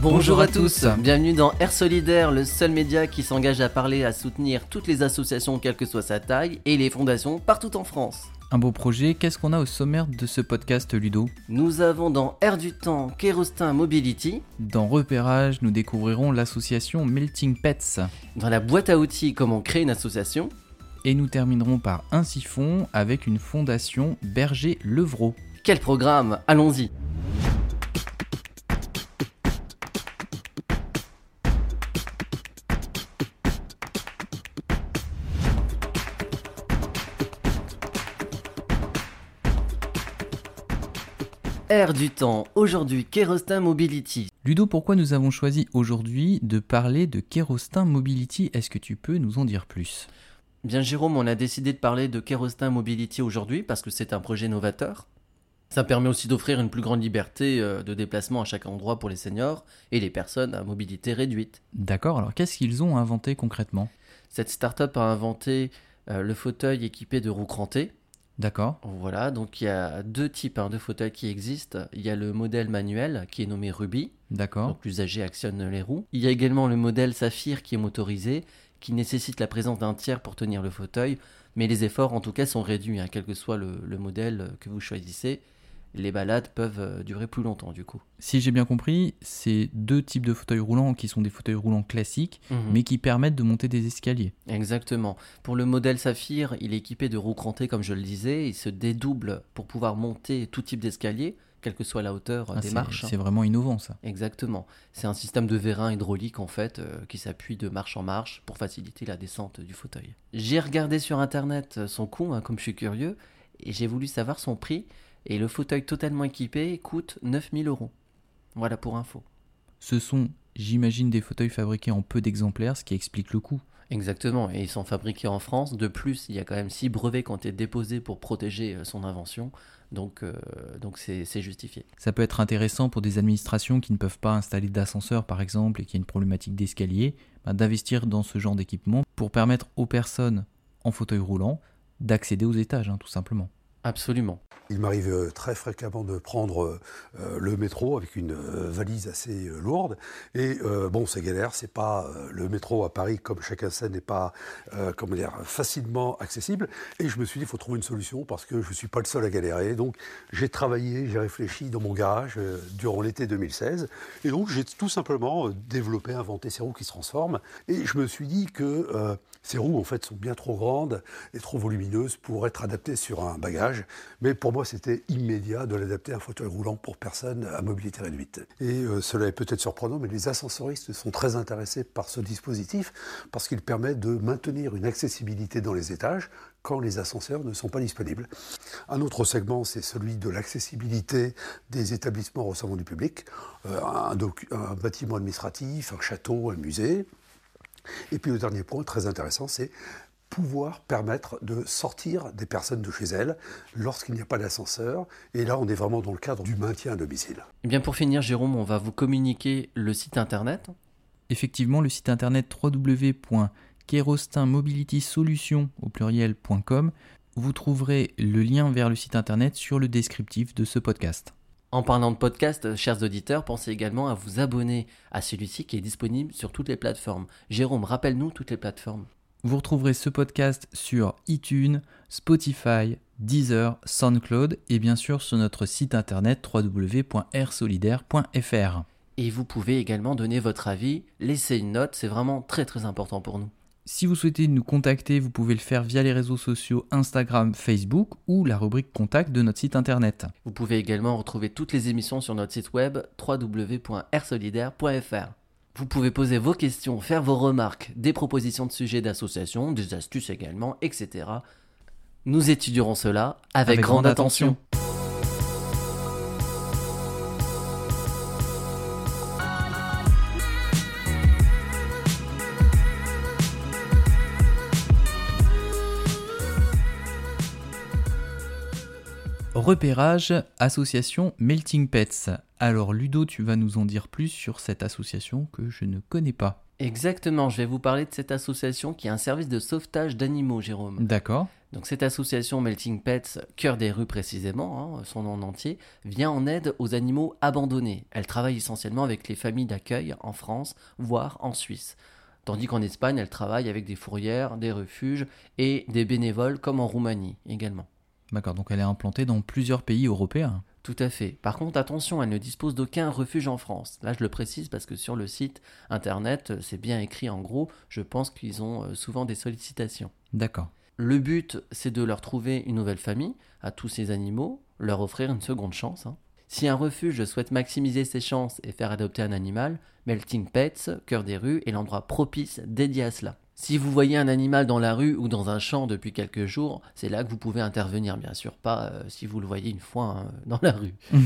Bonjour, à tous, bienvenue dans Air Solidaire, le seul média qui s'engage à parler, à soutenir toutes les associations, quelle que soit sa taille, et les fondations partout en France. Un beau projet, qu'est-ce qu'on a au sommaire de ce podcast Ludo? Nous avons dans Air du Temps Kérostin Mobility. Dans Repérage, nous découvrirons l'association Melting Pets. Dans la boîte à outils, comment créer une association. Et nous terminerons par un siphon avec une fondation Berger Levrault. Quel programme? Allons-y Air du temps, aujourd'hui Kerostin Mobility. Ludo, pourquoi nous avons choisi aujourd'hui de parler de Kerostin Mobility? Est-ce que tu peux nous en dire plus? Bien Jérôme, on a décidé de parler de Kerostin Mobility aujourd'hui parce que c'est un projet novateur. Ça permet aussi d'offrir une plus grande liberté euh, de déplacement à chaque endroit pour les seniors et les personnes à mobilité réduite. D'accord, alors qu'est-ce qu'ils ont inventé concrètement? Cette start-up a inventé euh, le fauteuil équipé de roues crantées. D'accord. Voilà, donc il y a deux types hein, de fauteuils qui existent. Il y a le modèle manuel qui est nommé Ruby. D'accord. Donc l'usager actionne les roues. Il y a également le modèle Saphir qui est motorisé, qui nécessite la présence d'un tiers pour tenir le fauteuil. Mais les efforts en tout cas sont réduits, hein, quel que soit le modèle que vous choisissez les balades peuvent euh, durer plus longtemps du coup. Si j'ai bien compris, c'est deux types de fauteuils roulants qui sont des fauteuils roulants classiques, mhm. mais qui permettent de monter des escaliers. Exactement. Pour le modèle Saphir, il est équipé de roues crantées comme je le disais, il se dédouble pour pouvoir monter tout type d'escalier, quelle que soit la hauteur ah, des marches. C'est vraiment innovant ça. Exactement. C'est un système de vérin hydraulique en fait euh, qui s'appuie de marche en marche pour faciliter la descente du fauteuil. J'ai regardé sur internet son coût, hein, comme je suis curieux, et j'ai voulu savoir son prix. Et le fauteuil totalement équipé coûte 9000 euros. Voilà pour info. Ce sont, j'imagine, des fauteuils fabriqués en peu d'exemplaires, ce qui explique le coût. Exactement, et ils sont fabriqués en France. De plus, il y a quand même six brevets qui ont été déposés pour protéger euh, son invention. Donc, euh, donc c'est, justifié. Ça peut être intéressant pour des administrations qui ne peuvent pas installer d'ascenseur, par exemple, et qui ont une problématique d'escalier, bah, d'investir dans ce genre d'équipement pour permettre aux personnes en fauteuil roulant d'accéder aux étages, hein, tout simplement. Absolument. Il m'arrive euh, très fréquemment de prendre euh, euh, le métro avec une valise assez lourde. Et bon, c'est galère, c'est pas le métro à Paris, comme chacun sait, n'est pas comment dire, facilement accessible. Et je me suis dit, il faut trouver une solution parce que je ne suis pas le seul à galérer. Donc j'ai travaillé, j'ai réfléchi dans mon garage durant l'été 2016. Et donc j'ai tout simplement développé, inventé ces roues qui se transforment. Et je me suis dit que ces roues, en fait, sont bien trop grandes et trop volumineuses pour être adaptées sur un bagage. Mais pour moi, c'était immédiat de l'adapter à un fauteuil roulant pour personnes à mobilité réduite. Et euh, cela est peut-être surprenant, mais les ascensoristes sont très intéressés par ce dispositif parce qu'il permet de maintenir une accessibilité dans les étages quand les ascenseurs ne sont pas disponibles. Un autre segment, c'est celui de l'accessibilité des établissements recevant du public, euh, un bâtiment administratif, un château, un musée. Et puis le dernier point très intéressant, c'est pouvoir permettre de sortir des personnes de chez elles lorsqu'il n'y a pas d'ascenseur. Et là, on est vraiment dans le cadre du maintien à domicile. Et eh bien pour finir, Jérôme, on va vous communiquer le site internet. Effectivement, le site internet www.kerostinmobilitysolution au pluriel.com. Vous trouverez le lien vers le site internet sur le descriptif de ce podcast. En parlant de podcast, chers auditeurs, pensez également à vous abonner à celui-ci qui est disponible sur toutes les plateformes. Jérôme, rappelle-nous toutes les plateformes. Vous retrouverez ce podcast sur iTunes, Spotify, Deezer, SoundCloud et bien sûr sur notre site internet www.rsolidaire.fr. Et vous pouvez également donner votre avis, laisser une note, c'est vraiment très très important pour nous. Si vous souhaitez nous contacter, vous pouvez le faire via les réseaux sociaux Instagram, Facebook ou la rubrique contact de notre site internet. Vous pouvez également retrouver toutes les émissions sur notre site web www.rsolidaire.fr. Vous pouvez poser vos questions, faire vos remarques, des propositions de sujets d'association, des astuces également, etc. Nous étudierons cela avec, grande, attention. Repérage, association Melting Pets. Alors Ludo, tu vas nous en dire plus sur cette association que je ne connais pas. Exactement, je vais vous parler de cette association qui est un service de sauvetage d'animaux, Jérôme. D'accord. Donc cette association Melting Pets, Cœur des rues précisément, hein, son nom entier, vient en aide aux animaux abandonnés. Elle travaille essentiellement avec les familles d'accueil en France, voire en Suisse. Tandis qu'en Espagne, elle travaille avec des fourrières, des refuges et des bénévoles comme en Roumanie également. D'accord, donc elle est implantée dans plusieurs pays européens. Tout à fait. Par contre, attention, elle ne dispose d'aucun refuge en France. Là, je le précise parce que sur le site internet, c'est bien écrit en gros. Je pense qu'ils ont euh, souvent des sollicitations. D'accord. Le but, c'est de leur trouver une nouvelle famille à tous ces animaux, leur offrir une seconde chance. hein. Si un refuge souhaite maximiser ses chances et faire adopter un animal, Melting Pets, Cœur des rues, est l'endroit propice dédié à cela. Si vous voyez un animal dans la rue ou dans un champ depuis quelques jours, c'est là que vous pouvez intervenir, bien sûr, pas euh, si vous le voyez une fois hein, dans la rue.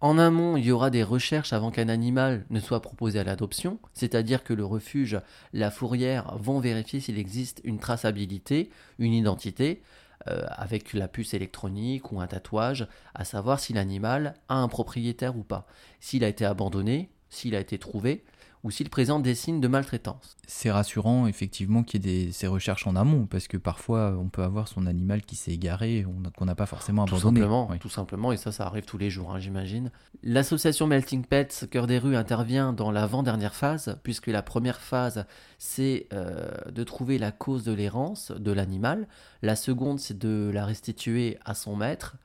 En amont, il y aura des recherches avant qu'un animal ne soit proposé à l'adoption, c'est-à-dire que le refuge, la fourrière vont vérifier s'il existe une traçabilité, une identité, euh, avec la puce électronique ou un tatouage, à savoir si l'animal a un propriétaire ou pas, s'il a été abandonné, s'il a été trouvé, ou s'il présente des signes de maltraitance. C'est rassurant effectivement qu'il y ait des, ces recherches en amont, parce que parfois on peut avoir son animal qui s'est égaré, on- qu'on n'a pas forcément Tout abandonné. simplement, Oui. tout simplement, et ça, ça arrive tous les jours, hein, j'imagine. L'association Melting Pets Cœur des rues intervient dans l'avant-dernière phase, puisque la première phase, c'est euh, de trouver la cause de l'errance de l'animal. La seconde, c'est de la restituer à son maître.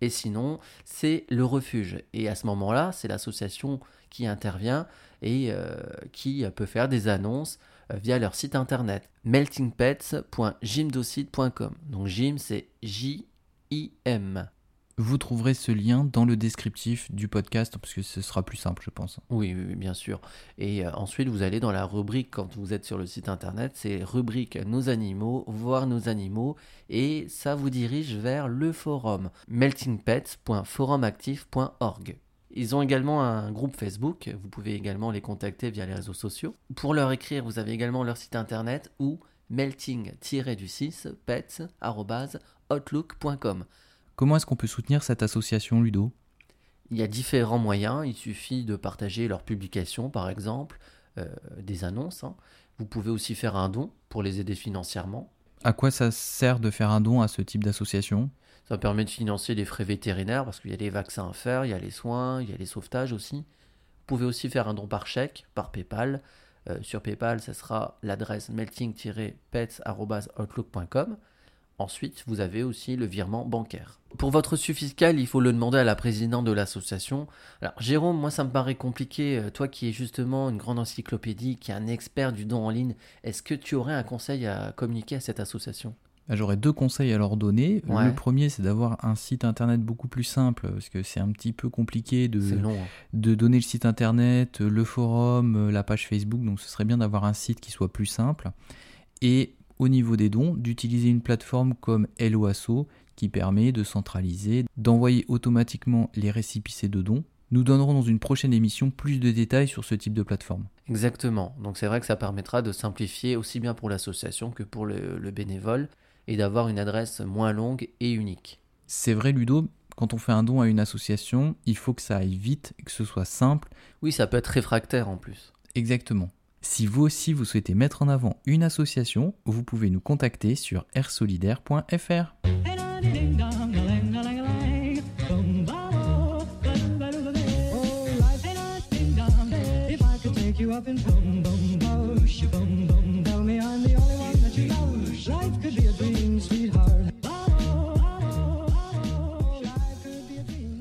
Et sinon, c'est le refuge. Et à ce moment-là, c'est l'association qui intervient et euh, qui peut faire des annonces euh, via leur site internet meltingpets.gymdocide.com. Donc gym, c'est J-I-M. Vous trouverez ce lien dans le descriptif du podcast, parce que ce sera plus simple, je pense. Oui, oui, oui, bien sûr. Et euh, ensuite, vous allez dans la rubrique, quand vous êtes sur le site internet, c'est rubrique Nos animaux, voir nos animaux, et ça vous dirige vers le forum meltingpets.forumactif.org. Ils ont également un groupe Facebook, vous pouvez également les contacter via les réseaux sociaux. Pour leur écrire, vous avez également leur site internet ou melting-du6 pets.outlook.com. Comment est-ce qu'on peut soutenir cette association, Ludo? Il y a différents moyens. Il suffit de partager leurs publications, par exemple, euh, des annonces. hein. Vous pouvez aussi faire un don pour les aider financièrement. À quoi ça sert de faire un don à ce type d'association? Ça permet de financer les frais vétérinaires parce qu'il y a les vaccins à faire, il y a les soins, il y a les sauvetages aussi. Vous pouvez aussi faire un don par chèque, par PayPal. Euh, sur PayPal, ça sera l'adresse melting-pets.outlook.com. Ensuite, vous avez aussi le virement bancaire. Pour votre reçu fiscal, il faut le demander à la présidente de l'association. Alors, Jérôme, moi, ça me paraît compliqué. Euh, Toi qui es justement une grande encyclopédie, qui est un expert du don en ligne, est-ce que tu aurais un conseil à communiquer à cette association? Bah, J'aurais deux conseils à leur donner. Ouais. Le premier, c'est d'avoir un site internet beaucoup plus simple, parce que c'est un petit peu compliqué de, long. hein. de donner le site internet, le forum, euh, la page Facebook, donc ce serait bien d'avoir un site qui soit plus simple. Et au niveau des dons, d'utiliser une plateforme comme Helloasso qui permet de centraliser, d'envoyer automatiquement les récipicés de dons. Nous donnerons dans une prochaine émission plus de détails sur ce type de plateforme. Exactement. Donc c'est vrai que ça permettra de simplifier aussi bien pour l'association que pour le, le bénévole et d'avoir une adresse moins longue et unique. C'est vrai Ludo, quand on fait un don à une association, il faut que ça aille vite, que ce soit simple. Oui, ça peut être réfractaire en plus. Exactement. Si vous aussi vous souhaitez mettre en avant une association, vous pouvez nous contacter sur airsolidaire.fr.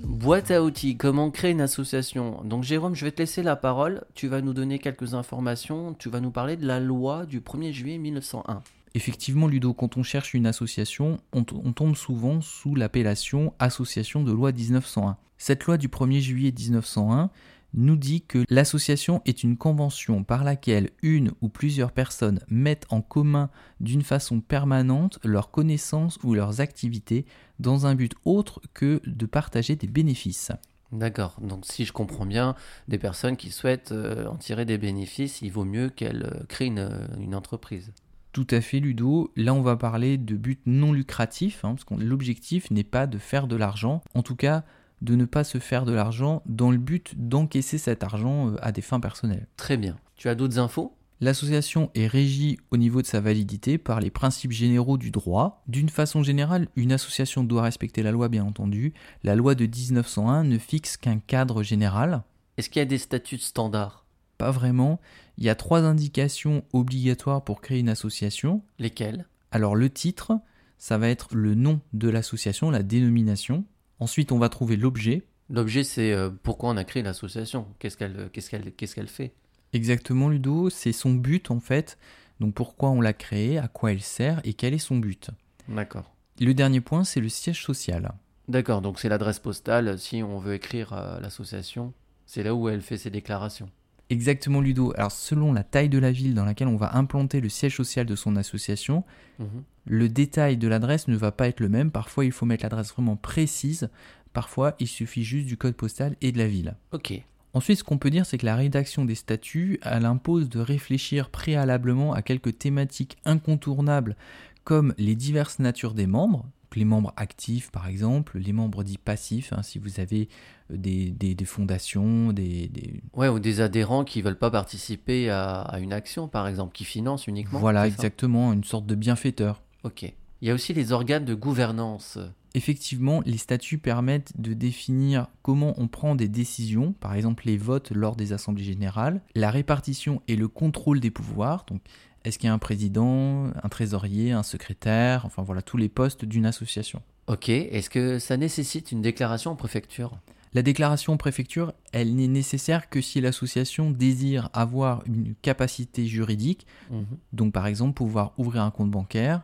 Boîte à outils, comment créer une association? Donc Jérôme, je vais te laisser la parole. Tu vas nous donner quelques informations. Tu vas nous parler de la loi du 1er juillet 1901. Effectivement, Ludo, quand on cherche une association, on, tombe souvent sous l'appellation Association de loi 1901. Cette loi du 1er juillet 1901 nous dit que l'association est une convention par laquelle une ou plusieurs personnes mettent en commun d'une façon permanente leurs connaissances ou leurs activités dans un but autre que de partager des bénéfices. D'accord. Donc si je comprends bien, des personnes qui souhaitent euh, en tirer des bénéfices, il vaut mieux qu'elles euh, créent une, euh, une entreprise. Tout à fait, Ludo. Là, on va parler de but non lucratif, hein, parce que l'objectif n'est pas de faire de l'argent. En tout cas, de ne pas se faire de l'argent dans le but d'encaisser cet argent euh, à des fins personnelles. Très bien. Tu as d'autres infos? L'association est régie au niveau de sa validité par les principes généraux du droit. D'une façon générale, une association doit respecter la loi, bien entendu. La loi de 1901 ne fixe qu'un cadre général. Est-ce qu'il y a des statuts standards? Pas vraiment. Il y a trois indications obligatoires pour créer une association. Lesquelles? Alors le titre, ça va être le nom de l'association, la dénomination. Ensuite, on va trouver l'objet. L'objet, c'est euh, pourquoi on a créé l'association? Qu'est-ce qu'elle qu'est-ce qu'elle, qu'est-ce qu'elle fait? Exactement, Ludo, c'est son but en fait. Donc pourquoi on l'a créée, à quoi elle sert? Et quel est son but? D'accord. Le dernier point, c'est le siège social. D'accord, donc c'est l'adresse postale si on veut écrire à l'association. C'est là où elle fait ses déclarations. Exactement, Ludo. Alors selon la taille de la ville dans laquelle on va implanter le siège social de son association, Mhm. Le détail de l'adresse ne va pas être le même. Parfois, il faut mettre l'adresse vraiment précise. Parfois, il suffit juste du code postal et de la ville. Ok. Ensuite, ce qu'on peut dire, c'est que la rédaction des statuts, elle impose de réfléchir préalablement à quelques thématiques incontournables comme les diverses natures des membres, les membres actifs par exemple, les membres dits passifs, hein, si vous avez euh, des, des- des fondations, des, des- Ouais, ou des adhérents qui veulent pas participer à, à une action, par exemple, qui financent uniquement. Voilà, ça? exactement, une sorte de bienfaiteur. Ok. Il y a aussi les organes de gouvernance. Effectivement, les statuts permettent de définir comment on prend des décisions, par exemple les votes lors des assemblées générales, la répartition et le contrôle des pouvoirs. Donc, est-ce qu'il y a un président, un trésorier, un secrétaire, enfin voilà, tous les postes d'une association. Ok. Est-ce que ça nécessite une déclaration en préfecture? La déclaration en préfecture, elle n'est nécessaire que si l'association désire avoir une capacité juridique, Mhm. donc par exemple pouvoir ouvrir un compte bancaire,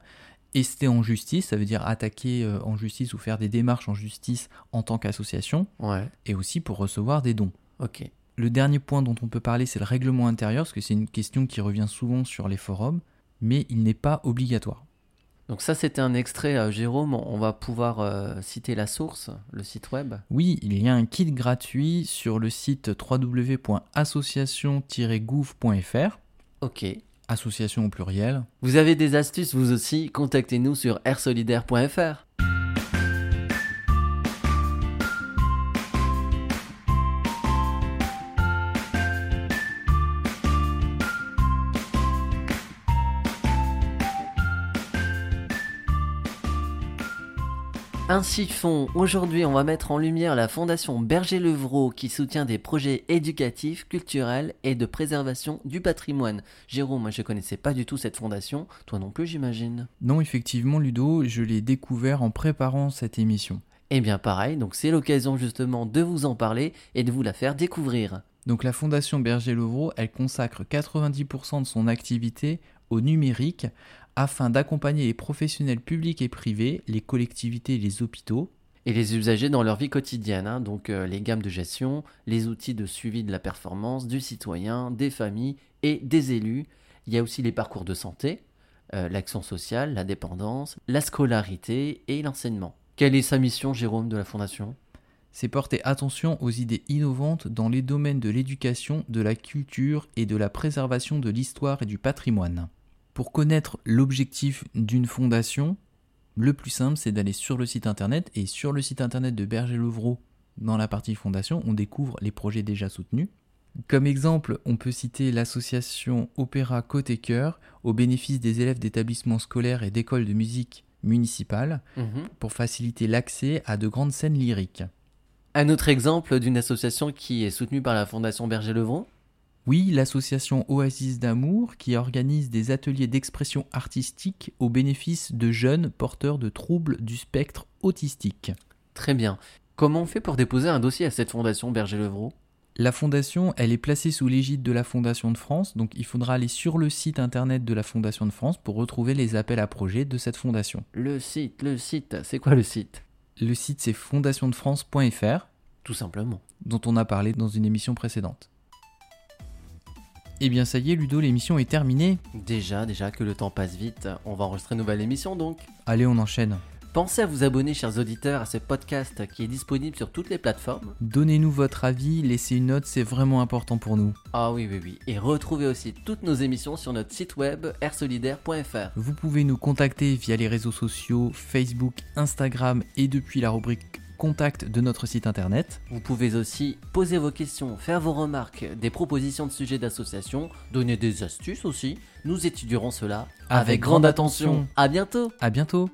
ester en justice, ça veut dire attaquer euh, en justice ou faire des démarches en justice en tant qu'association, Ouais. et aussi pour recevoir des dons. Ok. Le dernier point dont on peut parler, c'est le règlement intérieur, parce que c'est une question qui revient souvent sur les forums, mais il n'est pas obligatoire. Donc ça, c'était un extrait, euh, Jérôme. On va pouvoir euh, citer la source, le site web. Oui, il y a un kit gratuit sur le site www.association-gouv.fr, Ok. Association au pluriel. Vous avez des astuces, vous aussi Contactez-nous sur airsolidaire.fr. Ainsi font, aujourd'hui on va mettre en lumière la fondation Berger-Levrault qui soutient des projets éducatifs, culturels et de préservation du patrimoine. Jérôme, moi je connaissais pas du tout cette fondation, toi non plus j'imagine. Non, effectivement, Ludo, je l'ai découvert en préparant cette émission. Eh bien pareil, donc c'est l'occasion justement de vous en parler et de vous la faire découvrir. Donc la Fondation Berger-Levrault, elle consacre 90% de son activité au numérique afin d'accompagner les professionnels publics et privés, les collectivités et les hôpitaux. Et les usagers dans leur vie quotidienne, hein, donc euh, les gammes de gestion, les outils de suivi de la performance du citoyen, des familles et des élus. Il y a aussi les parcours de santé, euh, l'action sociale, la dépendance, la scolarité et l'enseignement. Quelle est sa mission, Jérôme, de la Fondation? C'est porter attention aux idées innovantes dans les domaines de l'éducation, de la culture et de la préservation de l'histoire et du patrimoine. Pour connaître l'objectif d'une fondation, le plus simple c'est d'aller sur le site internet et sur le site internet de Berger-Levrault, dans la partie fondation, on découvre les projets déjà soutenus. Comme exemple, on peut citer l'association Opéra Côté Cœur au bénéfice des élèves d'établissements scolaires et d'écoles de musique municipales Mhm. pour faciliter l'accès à de grandes scènes lyriques. Un autre exemple d'une association qui est soutenue par la Fondation Berger-Levrault Oui, l'association Oasis d'amour qui organise des ateliers d'expression artistique au bénéfice de jeunes porteurs de troubles du spectre autistique. Très bien. Comment on fait pour déposer un dossier à cette Fondation Berger-Levrault La fondation, elle est placée sous l'égide de la Fondation de France, donc il faudra aller sur le site internet de la Fondation de France pour retrouver les appels à projets de cette fondation. Le site, le site, c'est quoi le site? Le site c'est fondationdefrance.fr, Tout simplement. dont on a parlé dans une émission précédente. Eh bien ça y est Ludo, l'émission est terminée. Déjà, déjà que le temps passe vite, on va enregistrer une nouvelle émission donc. Allez, on enchaîne. Pensez à vous abonner, chers auditeurs, à ce podcast qui est disponible sur toutes les plateformes. Donnez-nous votre avis, laissez une note, c'est vraiment important pour nous. Ah oui, oui, oui. Et retrouvez aussi toutes nos émissions sur notre site web airsolidaire.fr. Vous pouvez nous contacter via les réseaux sociaux, Facebook, Instagram et depuis la rubrique contact de notre site internet. Vous pouvez aussi poser vos questions, faire vos remarques, des propositions de sujets d'association, donner des astuces aussi. Nous étudierons cela Avec grande attention. À bientôt À bientôt